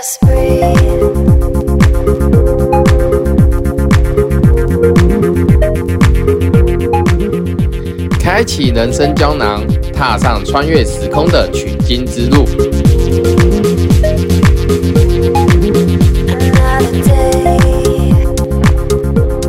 Just breathe. 开启人生胶囊，踏上穿越时空的取经之路。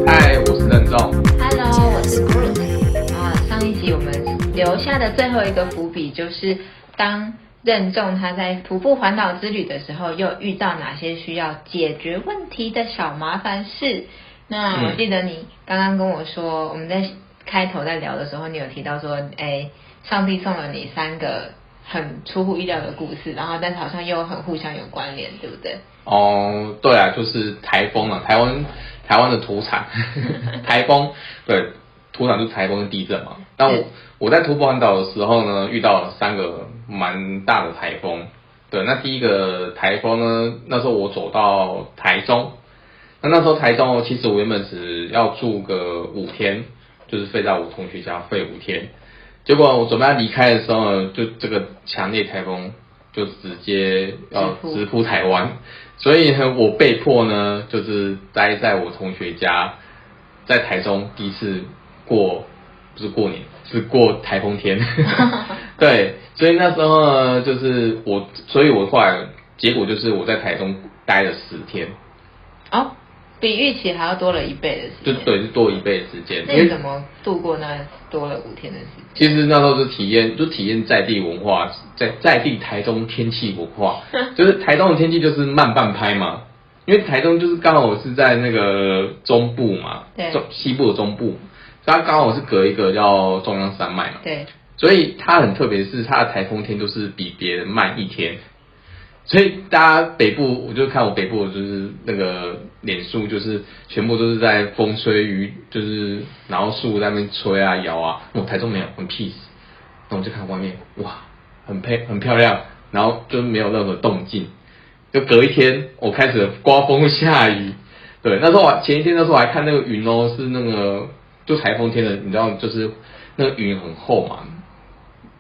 嗨，我是任重。Hello，我是 Bruce。啊，上一集我们留下的最后一个伏笔就是，当任重他在徒步环岛之旅的时候，又遇到哪些需要解决问题的小麻烦事？那我记得你刚刚跟我说，我们在开头在聊的时候，你有提到说，哎，上帝送了你三个很出乎意料的故事，然后但是好像又很互相有关联，对不对？哦，对啊，就是台风啊，台湾 台湾的土产，台风，对，土产就是台风跟地震嘛。但我我在徒步环岛的时候呢，遇到了三个蛮大的台风。对，那第一个台风呢，那时候我走到台中，那那时候台中其实我原本是要住个五天，就是飞在我同学家飞五天，结果我准备要离开的时候呢，就这个强烈台风就直接要直扑台湾，所以呢，我被迫呢就是待在我同学家，在台中第一次过不是过年，是过台风天，对，所以那时候呢，就是我，所以我后来结果就是我在台中待了十天，哦，比预期还要多了一倍的时间。就对，是多一倍的时间，那你怎么度过那多了五天的时间？其实那时候是体验，就体验在地文化，在在地台中天气文化，就是台中的天气就是慢半拍嘛，因为台中就是刚好我是在那个中部嘛，对。中西部的中部，它刚好是隔一个叫中央山脉嘛，对，所以它很特别，是它的台风天都是比别人慢一天。所以大家北部，我就看我北部就是那个脸书，就是全部都是在风吹雨，就是然后树在那边吹啊摇啊。我台中没有，很 peace。那我就看外面，哇，很配很漂亮，然后就没有任何动静。就隔一天，我开始刮风下雨。对，那时候我前一天那时候我还看那个云哦，是那个就台风天的，你知道，就是那个云很厚嘛，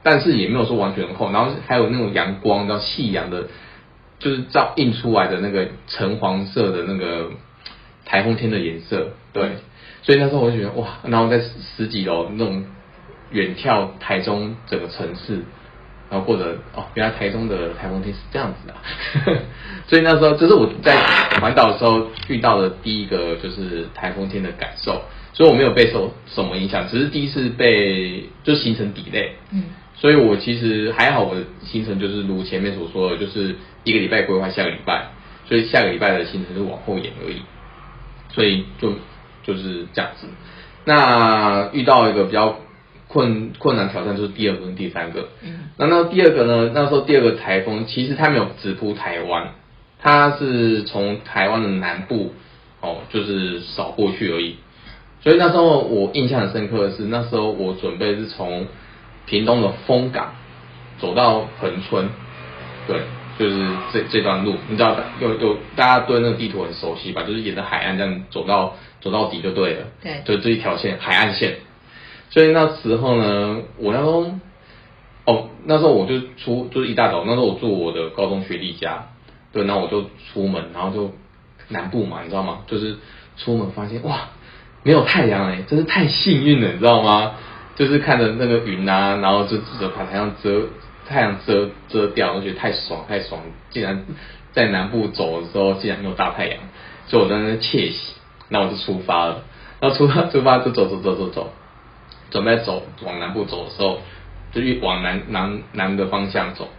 但是也没有说完全很厚，然后还有那种阳光，叫夕阳的，就是照映出来的那个橙黄色的那个台风天的颜色，对，所以那时候我就觉得哇，然后在十几楼那种远眺台中整个城市，然后或者哦，原来台中的台风天是这样子的啊，所以那时候这是我在环岛的时候遇到的第一个就是台风天的感受，所以我没有被受什么影响，只是第一次被就行程 delay，嗯，所以我其实还好，我的行程就是如前面所说的，就是一个礼拜规划下个礼拜，所以下个礼拜的行程就往后延而已，所以就就是这样子。那遇到一个比较困困难挑战就是第二个跟第三个，嗯，那那第二个呢？那时候第二个台风其实它没有直扑台湾，它是从台湾的南部哦，就是扫过去而已。所以那时候我印象很深刻的是，那时候我准备是从屏东的丰港走到恒春，对，就是这这段路，你知道有有大家对那个地图很熟悉吧？就是沿着海岸这样走到走到底就对了，对就这一条线海岸线。所以那时候呢，我那时候哦，那时候我就出就是一大早，那时候我住我的高中学弟家，对，然后我就出门，然后就南部嘛，你知道吗？就是出门发现哇，没有太阳哎、真是太幸运了，你知道吗？就是看着那个云啊，然后就只把太阳遮太阳遮遮掉，我觉得太爽太爽，竟然在南部走的时候竟然没有大太阳，所以我在那窃喜，那我就出发了，然后出发出发就走走走走走。准备走往南部走的时候，就一往南南南的方向走，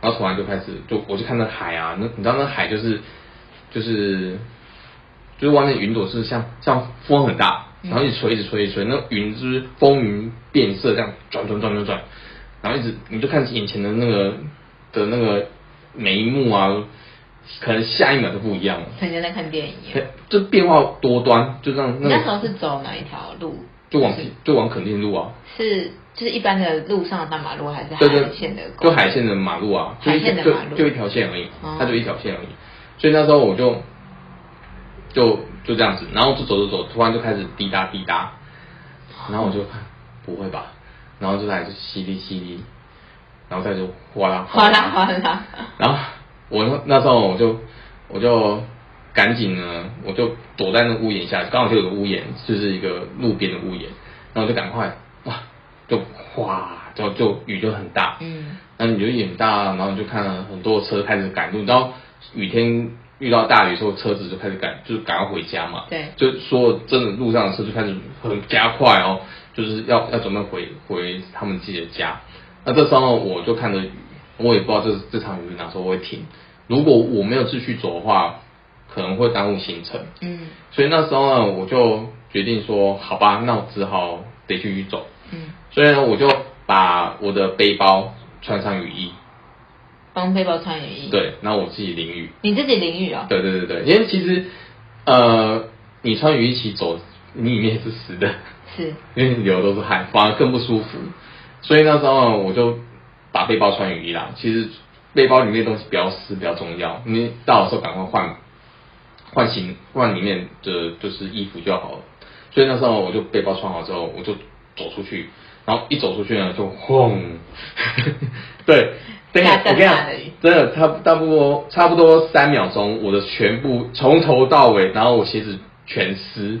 然后突然就开始就我就看到海啊，那你知道那海就是就是就是外面云朵是像像风很大，然后一直吹一直吹一直吹，那云就是风云变色这样转转转转转，然后一直你就看眼前的那个的那个每一幕啊，可能下一秒就不一样了，很像在看电影。就变化多端，就让那个你那时候是走哪一条路？就往就往垦丁路啊。是就是一般的路上的大马路，还是海线的？就海线的马路啊，就一海线的马路就一条线而已哦，它就一条线而已。所以那时候我就就就这样子，然后就走走走，突然就开始滴答滴答，然后我就看不会吧，然后就来就淅沥淅沥，然后再就哗啦哗啦哗啦，然后我那那时候我就我就赶紧呢，我就躲在那屋檐下，刚好就有个屋檐，就是一个路边的屋檐，然后我就赶快哇，就哗，就就雨就很大，嗯，那雨就很大，然后你就看了很多车开始赶路，你知道雨天遇到大雨的时候，车子就开始赶，就是赶快回家嘛。对就所有真的路上的车就开始很加快哦，就是要要准备回回他们自己的家。那这时候我就看着雨，我也不知道这这场雨哪时候会停。如果我没有继续走的话，可能会耽误行程。嗯所以那时候呢，我就决定说，好吧，那我只好得继续走。嗯，所以呢，我就把我的背包穿上雨衣，帮背包穿雨衣。，对，然后我自己淋雨。你自己淋雨哦。对对对对，因为其实呃，你穿雨衣一起走，你里面是湿的，是，因为你流的都是汗，反而更不舒服。所以那时候我就把背包穿雨衣啦。其实背包里面的东西比较湿比较重要，你到的时候赶快换换新换里面的就是衣服就好了。所以那时候我就背包穿好之后，我就走出去，然后一走出去呢就轰，对，等一下下我跟你讲真的差不差不多差不多三秒钟，我的全部从头到尾，然后我鞋子全湿，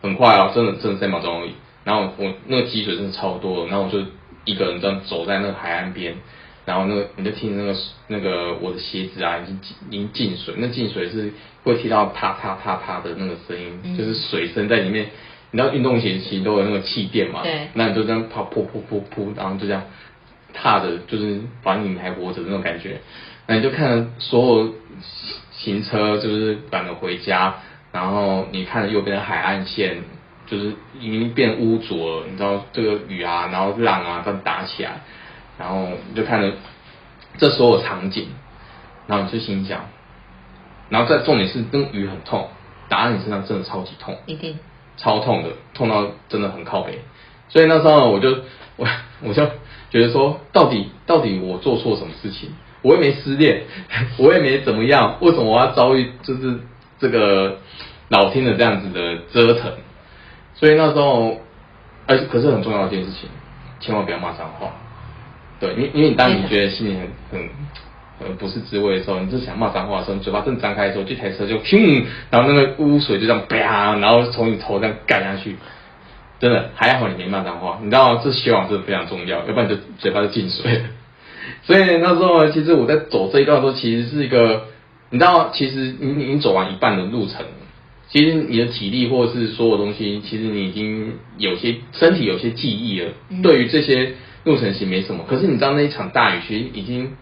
很快哦，真的真的三秒钟而已。然后我那个积水真的超多的，然后我就一个人这样走在那个海岸边，然后那个你就听那个那个我的鞋子啊已经进已经进水，那进水是会听到啪啪啪啪的那个声音，嗯就是水声在里面。你知道运动鞋其实都有那个气垫嘛，对那你就这样跑噗噗噗噗，然后就这样踏着，就是反正你还活着的那种感觉。那你就看着所有行车就是赶着回家，然后你看着右边的海岸线，就是已经变污浊了，你知道这个雨啊，然后浪啊这样打起来，然后你就看着这所有场景，然后你就心想，然后再重点是那个雨很痛，打在你身上真的超级痛。一定。超痛的，痛到真的很靠背。所以那时候我就我我就觉得说，到底到底我做错什么事情？我也没失恋，我也没怎么样，为什么我要遭遇就是这个老天的这样子的折腾？所以那时候，而可是很重要的一件事情，千万不要骂脏话。对，因为因为你当你觉得心里很很呃不是滋味的时候，你就想骂脏话的时候，你嘴巴正张开的时候，这台车就砰，然后那个污水就这样啪，然后从你头这样干下去。真的还好你没骂脏话，你知道？这血网真的非常重要，要不然你就嘴巴就进水了。所以那时候，其实我在走这一段的时候，其实是一个，你知道，其实你你已经走完一半的路程，其实你的体力或者是所有东西，其实你已经有些身体有些记忆了。嗯对于这些路程其实没什么，可是你知道那一场大雨，其实已经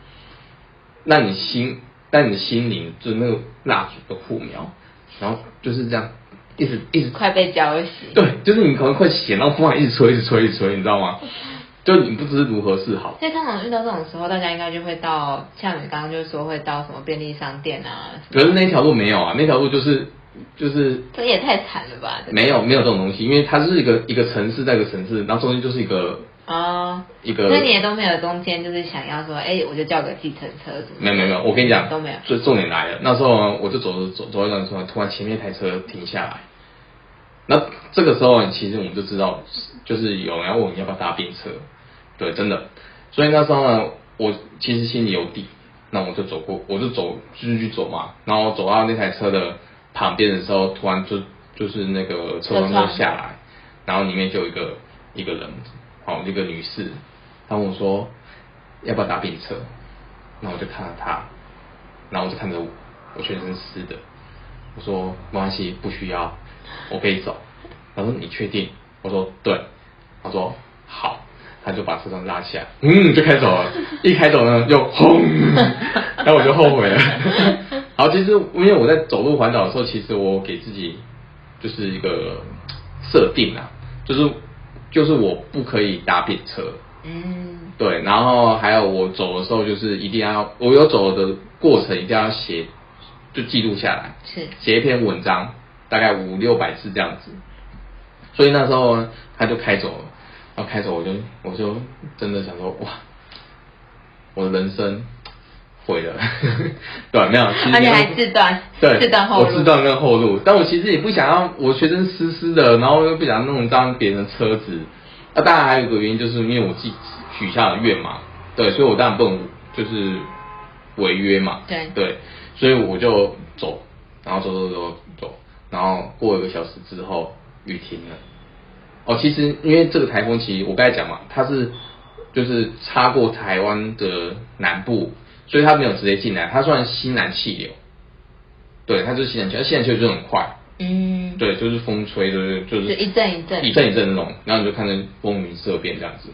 让你心，让你的心灵就是那个蜡烛的火苗，然后就是这样一直一直快被浇熄。对，就是你可能快写，然后风还一直吹，一直吹，一直吹，你知道吗？就你不知如何是好。所以通常遇到这种时候，大家应该就会到像你刚刚就说会到什么便利商店啊，可是那条路没有啊，那条路就是就是这也太惨了吧？没有没有这种东西，因为它是一个一个城市在一个城市，然后中间就是一个哦，一个。所以你也都没有中间就是想要说，哎，我就叫个计程车什么？没有没有没有，我跟你讲都没有。最重点来了，那时候呢我就走着走走一段的时候，突然前面一台车停下来，那这个时候其实我们就知道，就是有人要问你要不要搭便车，对，真的。所以那时候呢，我其实心里有底，那我就走过，我就走继续走嘛，然后走到那台车的旁边的时候，突然就就是那个车窗就下来，然后里面就有一个一个人，好、一个女士，她问我说要不要搭便车，然后我就看着她，然后我就看着我，我全身湿的，我说没关系，不需要，我可以走。她说你确定？我说对。她说好，她就把车窗拉起来，嗯，就开走了。一开走呢，又轰，然后我就后悔了。好，其实因为我在走路环岛的时候，其实我给自己就是一个设定啊，就是就是我不可以搭便车，嗯，对，然后还有我走的时候，就是一定要我有走的过程，一定要写，就记录下来，是。写一篇文章，大概五六百字这样子。所以那时候呢，他就开走了，然后开走我就我就真的想说哇，我的人生毁了，对，没有，其实而且还自断，对，自断后路，我自断那个后路，但我其实也不想要我全身湿湿的，然后又不想弄脏别人的车子。那、当然还有一个原因，就是因为我自己许下了愿嘛，对，所以我当然不能就是违约嘛，对。对，所以我就走，然后走走走走，然后过一个小时之后雨停了。哦，其实因为这个台风，其实我刚才讲嘛，它是就是擦过台湾的南部，所以它没有直接进来，它算西南气流。对，它就是西南气流，西南气流就很快，嗯，对，就是风吹，就是就是一阵一阵一阵一阵那种，然后你就看着风云色变这样子。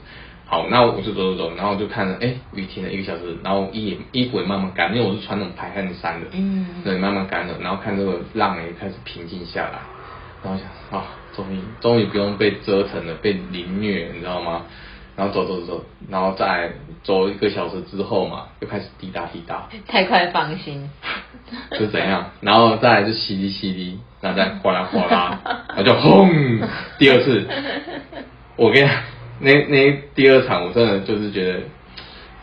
好，那我就走走走，然后就看着，哎，雨停了一个小时，然后衣也衣服也慢慢干，因为我是穿那种排汗衫的，嗯对，慢慢干了，然后看这个浪也开始平静下来，然后想啊，终于终于不用被折腾了，被凌虐，你知道吗？然后走走走，然后再走一个小时之后嘛，又开始滴答滴答，太快放心，就怎样？然后再来就淅沥淅沥，然后再哗啦哗啦，然后就轰，第二次，我跟你讲，那那第二场我真的就是觉得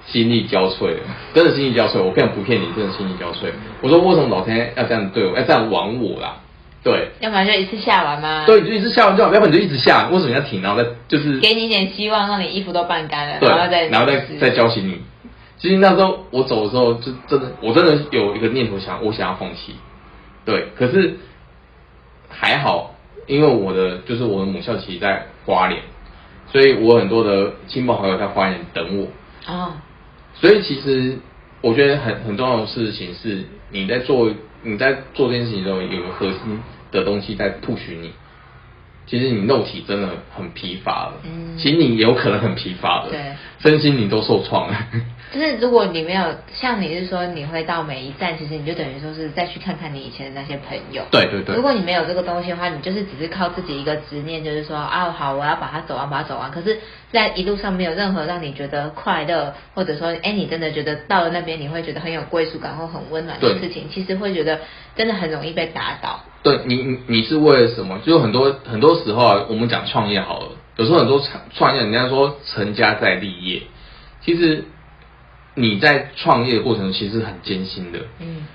心力交瘁了，真的心力交瘁，我根本不骗你，真的心力交瘁。我说为什么老天要这样对我，要这样玩我啦？对，要不然就一次下完吗？对，你就一次下完就好，要不然你就一直下，为什么要停？然后再就是给你一点希望，让你衣服都半干了，对，然后再然后再再叫醒你。其实那时候我走的时候，就真的，我真的有一个念头想，我想要放弃。对，可是还好，因为我的就是我的母校其实在花莲，所以我很多的亲朋好友在花莲等我。哦，所以其实我觉得很很重要的事情是，你在做你在做这件事情的时候，有个核心的东西在 push 你。其实你肉体真的很疲乏了，嗯其实你有可能很疲乏了，对身心你都受创了。就是如果你没有像你是说你会到每一站，其实你就等于说是再去看看你以前的那些朋友。对对对如果你没有这个东西的话，你就是只是靠自己一个执念，就是说啊好，我要把它走完，把它走完。可是，在一路上没有任何让你觉得快乐，或者说哎你真的觉得到了那边你会觉得很有归属感或很温暖的事情，其实会觉得真的很容易被打倒。对你，你你是为了什么？就很多很多时候啊，我们讲创业好了，有时候很多创创业，人家说成家在立业，其实你在创业的过程中其实很艰辛的，嗯，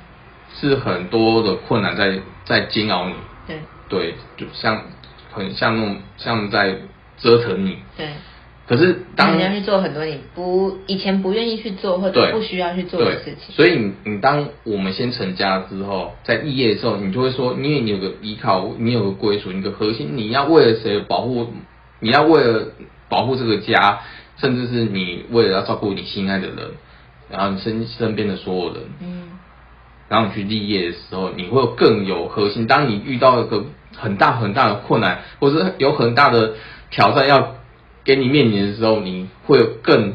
是很多的困难在在煎熬你，对对，就像很像那种像在折腾你。对。可是当你要去做很多你不以前不愿意去做或者不需要去做的事情。所以你你当我们先成家之后，在立业的时候，你就会说，因为你有个依靠，你有个归属，你的核心，你要为了谁保护？你要为了保护这个家，甚至是你为了要照顾你心爱的人，然后你身身边的所有人，嗯，然后你去立业的时候，你会更有核心。当你遇到一个很大很大的困难，或者有很大的挑战要给你面临的时候，你会有更，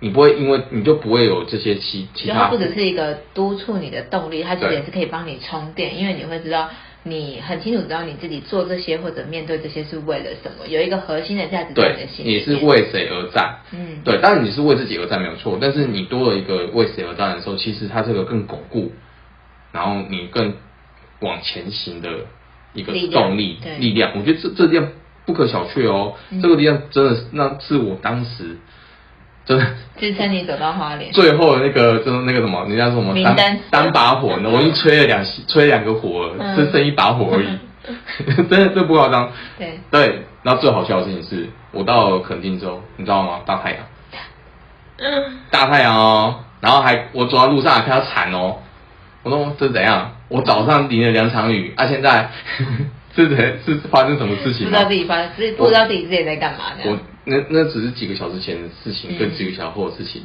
你不会因为你就不会有这些其其他它不只是一个督促你的动力，它其实也是可以帮你充电，因为你会知道你很清楚知道你自己做这些或者面对这些是为了什么，有一个核心的价值在你对的，心里你是为谁而战？嗯。对，当然你是为自己而战没有错，但是你多了一个为谁而战的时候，其实它这个更巩固，然后你更往前行的一个动力对。力量。我觉得这这力量不可小觑哦，嗯。这个力量真的是那是我当时支撑你走到花莲。最后的那个就是那个什么，人家说什么单明灯单把火呢？我已经吹了两吹了两个火了，嗯只剩一把火而已，真的这不夸张。对，对，然后最好笑的事情是，我到了垦丁之后，你知道吗？大太阳，嗯，大太阳哦，然后还我走在路上还看到蝉哦，我说这是怎样？我早上淋了两场雨，啊，现在 是怎是发生什么事情不知道自？己发，自己不知道自己自己在干嘛我的。那那只是几个小时前的事情，嗯跟几个小时后的事情，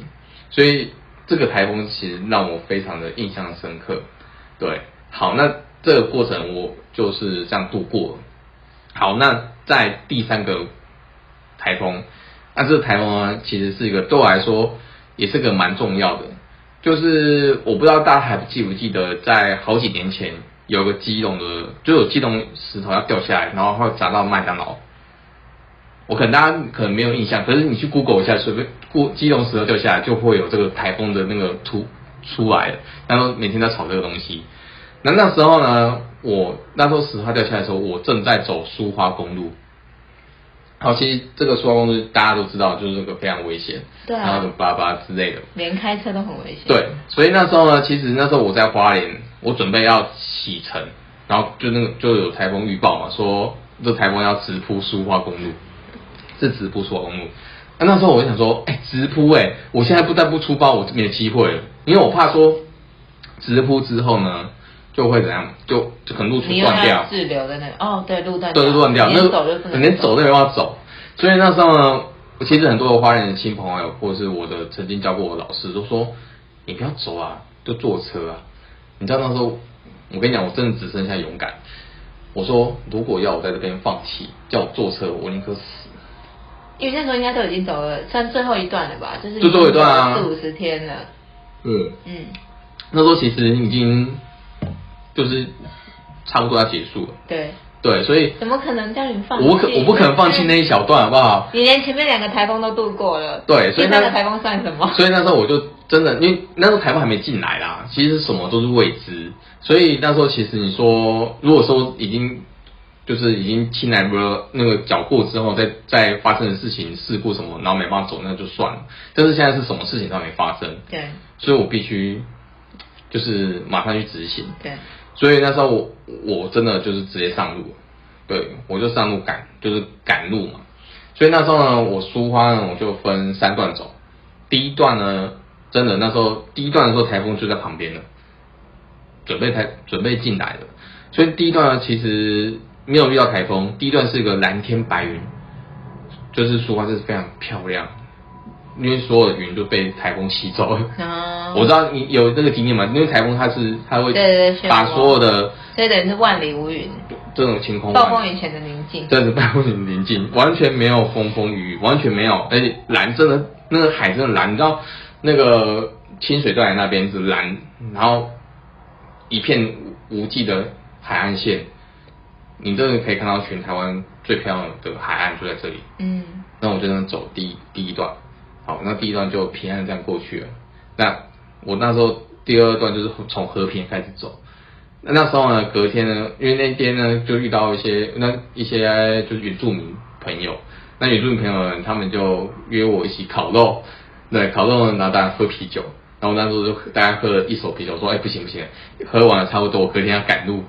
所以这个台风其实让我非常的印象深刻。对，好，那这个过程我就是这样度过了。好，那在第三个台风，那这个台风呢，其实是一个对我来说也是个蛮重要的，就是我不知道大家还记不记得，在好几年前有个基隆的，就有基隆石头要掉下来，然后会砸到麦当劳。我可能大家可能没有印象，可是你去 Google 一下，随便过基隆石头掉下来，就会有这个台风的那个图出来了。然后每天在炒这个东西。那那时候呢，我那时候石头掉下来的时候，我正在走苏花公路。好，其实这个苏花公路大家都知道，就是这个非常危险，对啊然后什么巴拉巴拉之类的。连开车都很危险。对，所以那时候呢，其实那时候我在花莲，我准备要启程，然后就那个就有台风预报嘛，说这台风要直扑苏花公路，是直扑苏花公路。啊那时候我就想说，哎、直扑哎、我现在不但不出包，我没有机会了，因为我怕说直扑之后呢，就会怎样，就就可能路途断掉要，滞留在那里，哦，对，路断对，断掉，连那走就不能连走都没办法走。所以那时候呢，我其实很多的花莲的亲朋好友，或者是我的曾经教过我的老师，都说你不要走啊，就坐车啊。你知道那时候，我跟你讲，我真的只剩下勇敢。我说，如果要我在这边放弃，叫我坐车，我宁可死。因为那时候应该都已经走了，算最后一段了吧？就是就最后一段啊四五十天了，嗯，嗯，那时候其实已经就是差不多要结束了。对，对，所以怎么可能叫你放弃？我可我不可能放弃那一小段，好不好？你连前面两个台风都度过了，对所以那个台风算什么？所以那时候我就真的，因为那时候台风还没进来啦，其实什么都是未知，所以那时候其实你说，如果说已经就是已经进来了那个脚过之后，再再发生的事情事故什么，然后没办法走，那就算了。但是现在是什么事情都没发生，对所以我必须就是马上去执行。对，所以那时候我我真的就是直接上路，对我就上路赶，就是赶路嘛。所以那时候呢，我苏花呢我就分三段走。第一段呢，真的那时候第一段的时候台风就在旁边了，准备台准备进来了。所以第一段呢其实没有遇到台风，第一段是一个蓝天白云，就是说话是非常漂亮，因为所有的云都被台风吸走了。嗯，我知道你有那个经验嘛，因为台风它是它会把所有的所以等于是万里无云，这种晴空暴万风雨前的宁静。真的暴风雨宁静，完全没有风风雨雨，完全没有，而且蓝真的那个海真的蓝，你知道那个清水断崖那边是蓝，然后一片无际的海岸线，你真的可以看到全台湾最漂亮的海岸就在这里。嗯，那我就能走第一第一段，好，那第一段就平安地这样过去了。那我那时候第二段就是从和平开始走。那那时候呢，隔天呢，因为那天呢就遇到一些那一些就是原住民朋友，那原住民朋友呢，他们就约我一起烤肉，对，烤肉呢，然后当然喝啤酒，然后那时候就大家喝了一手啤酒，说哎不行不行，喝完了差不多，我隔天要赶路，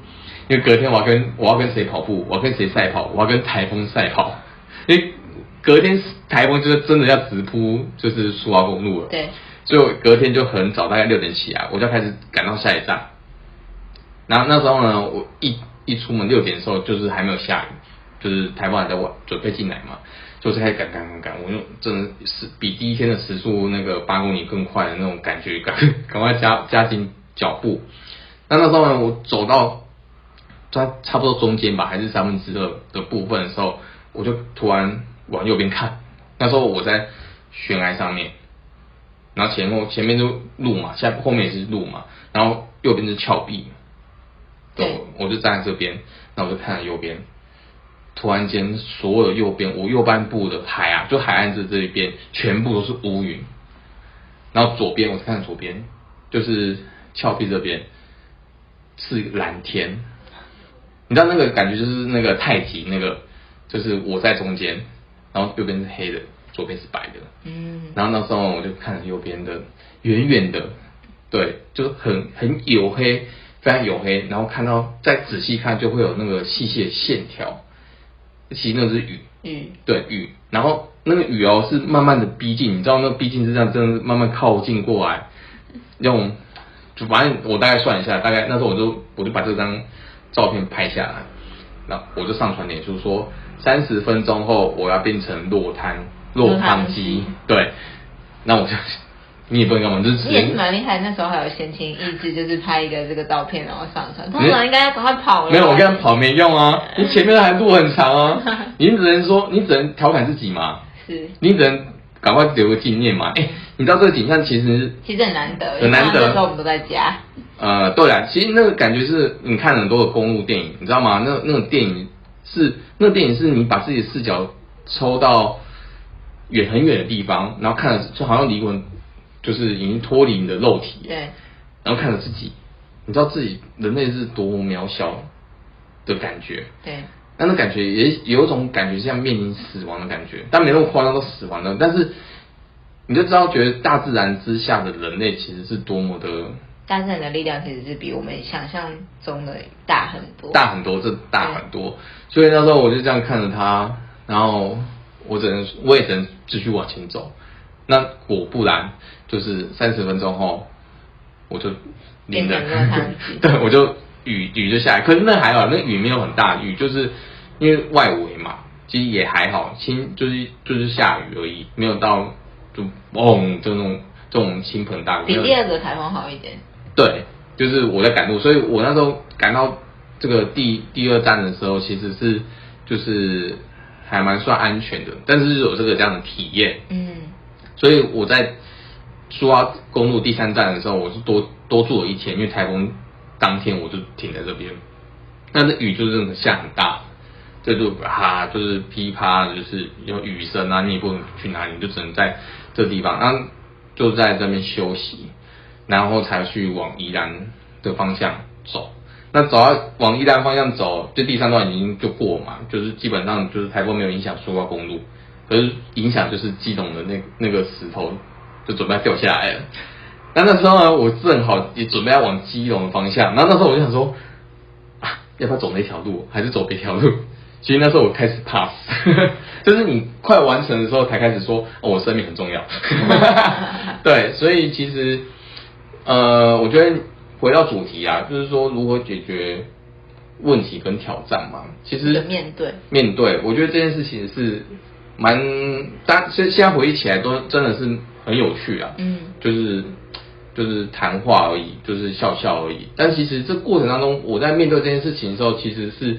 因为隔天我要跟我要跟谁跑步，我要跟谁赛跑，我要跟台风赛跑，因为隔天台风就是真的要直扑就是苏花公路了，对，所以我隔天就很早，大概六点起来，我就开始赶到下一站。然后那时候呢，我一一出门六点的时候，就是还没有下雨，就是台风还在晚准备进来嘛，就开始赶赶赶赶，我用真的是比第一天的时速那个八公里更快的那种感觉，赶赶快加加紧脚步。那那时候呢，我走到在差不多中间吧，还是三分之二的部分的时候，我就突然往右边看，那时候我在悬崖上面，然后前后前面就路嘛，下后面也是路嘛，然后右边是峭壁，对。我就站在这边，那我就看着右边，突然间所有的右边，我右半部的海啊，就海岸这这一边全部都是乌云，然后左边我看左边就是峭壁这边是蓝天，你知道那个感觉就是那个太极那个，就是我在中间，然后右边是黑的，左边是白的，嗯，然后那时候我就看着右边的，远远的，对，就是很很黝黑，非常黝黑，然后看到再仔细看就会有那个细细的线条，其实那是雨，雨，对雨，然后那个雨哦是慢慢的逼近，你知道那逼近是这样，真的是慢慢靠近过来，用就反正我大概算一下，大概那时候我就我就把这张照片拍下来，那我就上传脸书说三十分钟后我要变成落汤落汤鸡，对，那我就 你也不能干嘛，就是直你也是蛮厉害，那时候还有闲情逸致，就是拍一个这个照片然后上传。通常应该要赶快跑了。没有，我跟他跑没用啊，你前面还路很长啊，你只能说你只能调侃自己嘛，是，你只能赶快留个纪念嘛。哎、你知道这个景象其实其实很难得，很难得那时候我们都在家。呃，对啊，其实那个感觉是你看很多的公路电影，你知道吗？那那种电影是那个电影是你把自己的视角抽到远很远的地方，然后看着就好像离魂，就是已经脱离你的肉体，对，然后看着自己，你知道自己人类是多么渺小的感觉。对，那那感觉也有一种感觉像面临死亡的感觉，但没那么夸张，都死亡了。但是你就知道，觉得大自然之下的人类其实是多么的大自然的力量其实是比我们想象中的大很多。大很多，这大很多。所以那时候我就这样看着他，然后我只能我也只能继续往前走。那果不然，就是三十分钟后，我就淋了变成落汤鸡，对，我就雨雨就下来，可是那还好，那雨没有很大，雨就是因为外围嘛，其实也还好，轻就是就是下雨而已，没有到就嗡就那种这种倾盆大雨，比第二个台风好一点。对，就是我在赶路，所以我那时候赶到这个第第二站的时候，其实是就是还蛮算安全的，但是有这个这样的体验，嗯，所以我在苏花公路第三站的时候，我是多多住了一天，因为台风当天我就停在这边，但是雨就真的下很大，这就哈就是噼啪，就是有雨声啊，你也不能去哪里，你就只能在这地方，然后就在这边休息，然后才去往宜兰的方向走。那走到往宜兰方向走，就第三段已经就过嘛，就是基本上就是台风没有影响苏花公路，可是影响就是基隆的那那个石头就准备掉下来了。那那时候呢，我正好也准备要往基隆的方向，然后那时候我就想说，啊，要不要走那条路，还是走别条路？其实那时候我开始 pass，就是你快完成的时候才开始说，哦，我生命很重要。对，所以其实，呃，我觉得回到主题啊，就是说如何解决问题跟挑战嘛。其实面对面对，我觉得这件事情是蛮，大现现在回忆起来都真的是很有趣啊。嗯就是就是谈话而已，就是笑笑而已。但其实这过程当中，我在面对这件事情的时候，其实是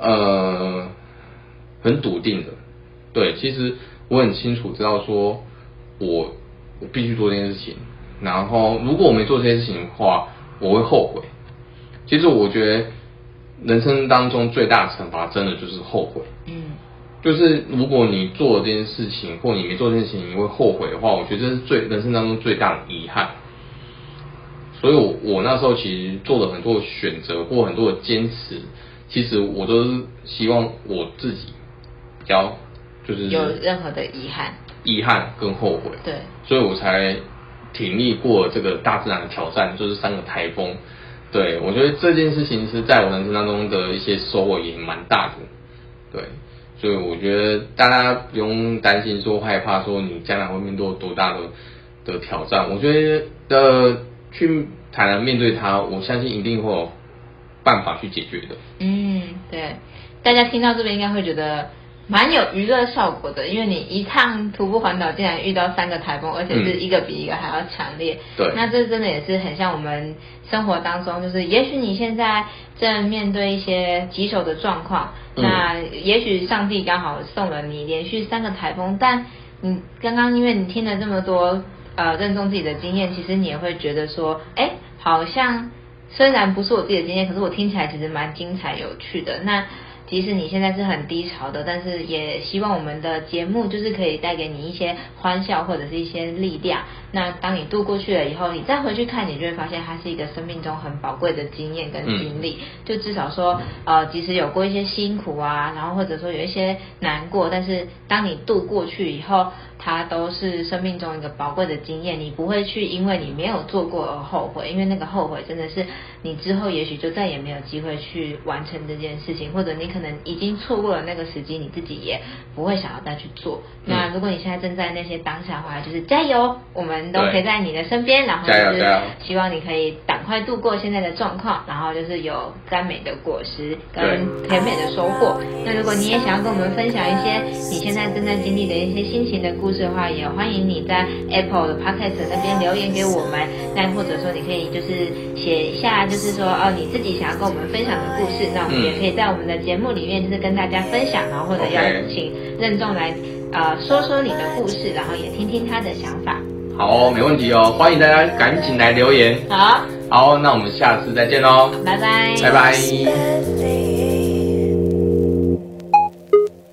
呃很笃定的。对，其实我很清楚知道说我我必须做这件事情，然后如果我没做这件事情的话，我会后悔。其实我觉得人生当中最大的惩罚，真的就是后悔。嗯就是如果你做了这件事情，或你没做这件事情，你会后悔的话，我觉得这是最人生当中最大的遗憾。所以我，我那时候其实做了很多的选择或很多的坚持，其实我都是希望我自己比较就是有任何的遗憾，遗憾跟后悔。对，所以我才挺力过这个大自然的挑战，就是三个台风。对我觉得这件事情是在我人生当中的一些收获也蛮大的。对，所以我觉得大家不用担心说害怕说你将来会面对多大的的挑战。我觉得呃去坦然面对它，我相信一定会有办法去解决的。嗯，对，大家听到这边应该会觉得蛮有娱乐效果的，因为你一趟徒步环岛竟然遇到三个台风，而且是一个比一个还要强烈。对那这真的也是很像我们生活当中，就是也许你现在正面对一些棘手的状况，嗯那也许上帝刚好送了你连续三个台风，但你刚刚因为你听了这么多呃认重自己的经验，其实你也会觉得说，哎，好像虽然不是我自己的经验，可是我听起来其实蛮精彩有趣的。那即使你现在是很低潮的，但是也希望我们的节目就是可以带给你一些欢笑或者是一些力量。那当你度过去了以后，你再回去看，你就会发现它是一个生命中很宝贵的经验跟经历。就至少说，呃，即使有过一些辛苦啊，然后或者说有一些难过，但是当你度过去以后，它都是生命中一个宝贵的经验。你不会去因为你没有做过而后悔，因为那个后悔真的是你之后也许就再也没有机会去完成这件事情，或者你可能已经错过了那个时机，你自己也不会想要再去做。那如果你现在正在那些当下的话，就是加油，我们都对陪在你的身边，然后就是加油加油希望你可以赶快度过现在的状况，然后就是有甘美的果实跟甜美的收获。那如果你也想要跟我们分享一些你现在正在经历的一些心情的故事的话，也欢迎你在 Apple 的 Podcast 那边留言给我们。那或者说你可以就是写一下，就是说哦你自己想要跟我们分享的故事，那我们也可以在我们的节目里面就是跟大家分享，然后或者邀请任重来呃说说你的故事，然后也听听他的想法。好哦，没问题哦，欢迎大家赶紧来留言。好，好，那我们下次再见喽，拜拜，拜拜。